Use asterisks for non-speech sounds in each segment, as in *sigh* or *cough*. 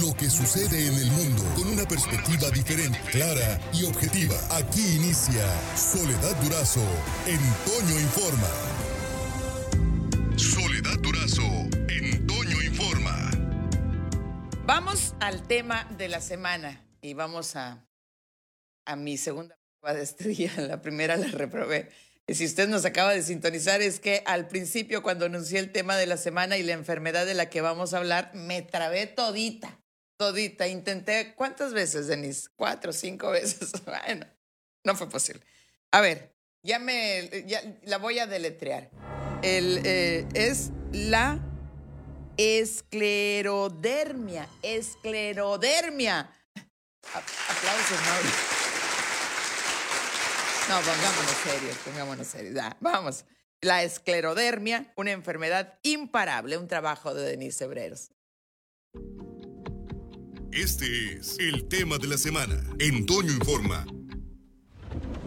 lo que sucede en el mundo con una perspectiva diferente, clara y objetiva. Aquí inicia Soledad Durazo en Toño Informa. Soledad Durazo en Toño Informa. Vamos al tema de la semana y vamos a, a mi segunda prueba de *laughs* estrella. La primera la reprobé. Si usted nos acaba de sintonizar, es que al principio, cuando anuncié el tema de la semana y la enfermedad de la que vamos a hablar, me trabé todita, todita. Intenté, ¿cuántas veces, Denise? Cuatro, cinco veces. *laughs* Bueno, no fue posible. A ver, ya me, ya la voy a deletrear. El, eh, es la esclerodermia, esclerodermia. Aplausos, Mauro. No, pongámonos serios, pongámonos serios. Vamos. La esclerodermia, una enfermedad imparable, un trabajo de Denise Hebreros. Este es el tema de la semana. En Toño Informa.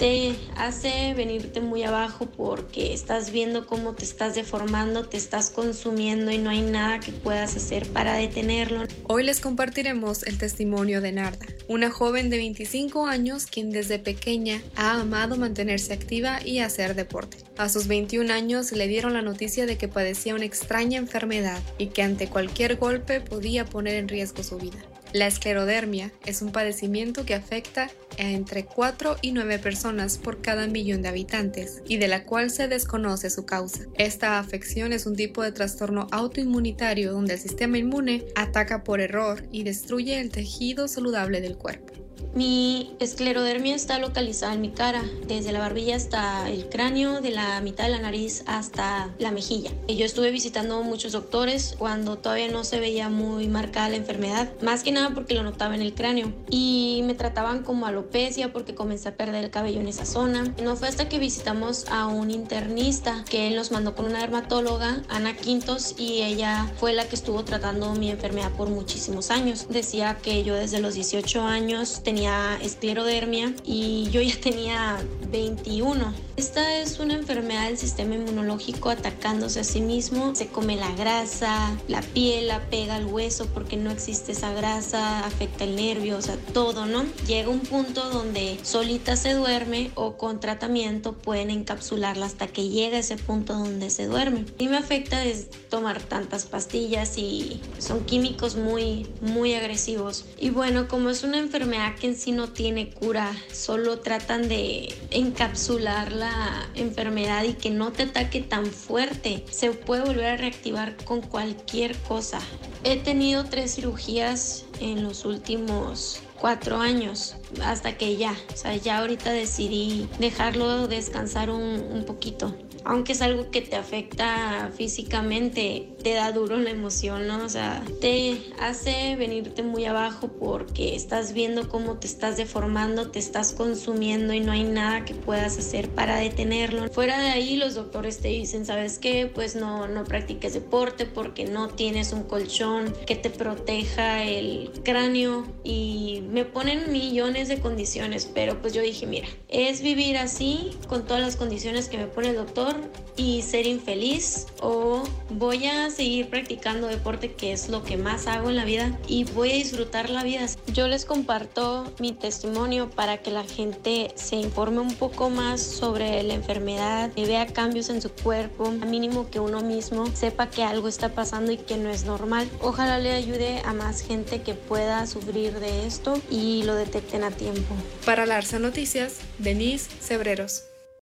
Te hace venirte muy abajo porque estás viendo cómo te estás deformando, te estás consumiendo y no hay nada que puedas hacer para detenerlo. Hoy les compartiremos el testimonio de Narda, una joven de 25 años quien desde pequeña ha amado mantenerse activa y hacer deporte. A sus 21 años le dieron la noticia de que padecía una extraña enfermedad y que ante cualquier golpe podía poner en riesgo su vida. La esclerodermia es un padecimiento que afecta a entre 4 y 9 personas por cada millón de habitantes y de la cual se desconoce su causa. Esta afección es un tipo de trastorno autoinmunitario donde el sistema inmune ataca por error y destruye el tejido saludable del cuerpo. Mi esclerodermia está localizada en mi cara, desde la barbilla hasta el cráneo, de la mitad de la nariz hasta la mejilla. Yo estuve visitando muchos doctores cuando todavía no se veía muy marcada la enfermedad, más que nada porque lo notaba en el cráneo y me trataban como alopecia porque comencé a perder el cabello en esa zona. No fue hasta que visitamos a un internista que él nos mandó con una dermatóloga, Ana Quintos, y ella fue la que estuvo tratando mi enfermedad por muchísimos años. Decía que yo desde los 18 años tenía esclerodermia y yo ya tenía 21. Esta es una enfermedad del sistema inmunológico atacándose a sí mismo. Se come la grasa, la piel, la pega al hueso porque no existe esa grasa, afecta el nervio, o sea, todo, ¿no? Llega un punto donde solita se duerme o con tratamiento pueden encapsularla hasta que llega ese punto donde se duerme. Y me afecta es tomar tantas pastillas y son químicos muy, muy agresivos. Y bueno, como es una enfermedad que en no tiene cura, solo tratan de encapsular la enfermedad y que no te ataque tan fuerte. Se puede volver a reactivar con cualquier cosa. He tenido tres cirugías en los últimos cuatro años hasta que ya, o sea, ya ahorita decidí dejarlo descansar un, un poquito aunque es algo que te afecta físicamente, te da duro la emoción, ¿no? O sea, te hace venirte muy abajo porque estás viendo cómo te estás deformando, te estás consumiendo y no hay nada que puedas hacer para detenerlo. Fuera de ahí, los doctores te dicen, ¿sabes qué? Pues no, no practiques deporte porque no tienes un colchón que te proteja el cráneo y me ponen millones de condiciones, pero pues yo dije, mira, es vivir así con todas las condiciones que me pone el doctor y ser infeliz o voy a seguir practicando deporte que es lo que más hago en la vida y voy a disfrutar la vida. Yo les comparto mi testimonio para que la gente se informe un poco más sobre la enfermedad y vea cambios en su cuerpo, a mínimo que uno mismo sepa que algo está pasando y que no es normal. Ojalá le ayude a más gente que pueda sufrir de esto y lo detecten a tiempo. Para Larsa Noticias, Denise Cebreros.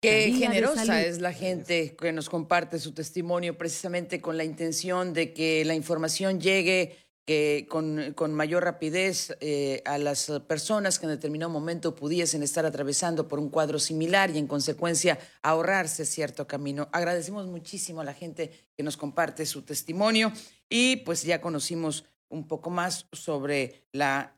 Qué generosa es la gente que nos comparte su testimonio precisamente con la intención de que la información llegue que con, con, mayor rapidez eh, a las personas que en determinado momento pudiesen estar atravesando por un cuadro similar y en consecuencia ahorrarse cierto camino. Agradecemos muchísimo a la gente que nos comparte su testimonio y pues ya conocimos un poco más sobre la